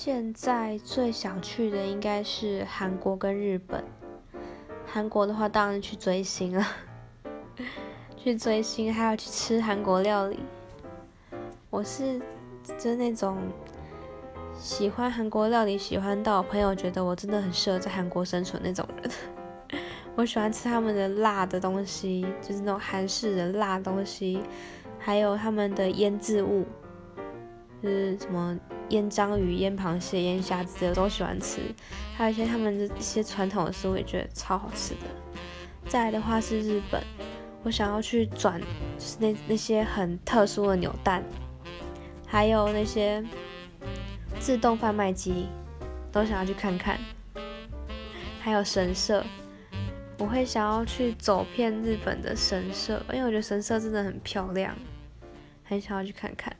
现在最想去的应该是韩国跟日本。韩国的话，当然去追星了，去追星，还要去吃韩国料理。我是就那种喜欢韩国料理，喜欢到朋友觉得我真的很适合在韩国生存那种人。我喜欢吃他们的辣的东西，就是那种韩式的辣东西，还有他们的腌制物，就是什么腌章鱼、腌螃蟹、腌虾之类的都喜欢吃。还有一些他们的一些传统的食物，也觉得超好吃的。再来的话是日本，我想要去转，就是那那些很特殊的扭蛋，还有那些自动贩卖机，都想要去看看。还有神社。我会想要去走遍日本的神社，因为我觉得神社真的很漂亮，很想要去看看。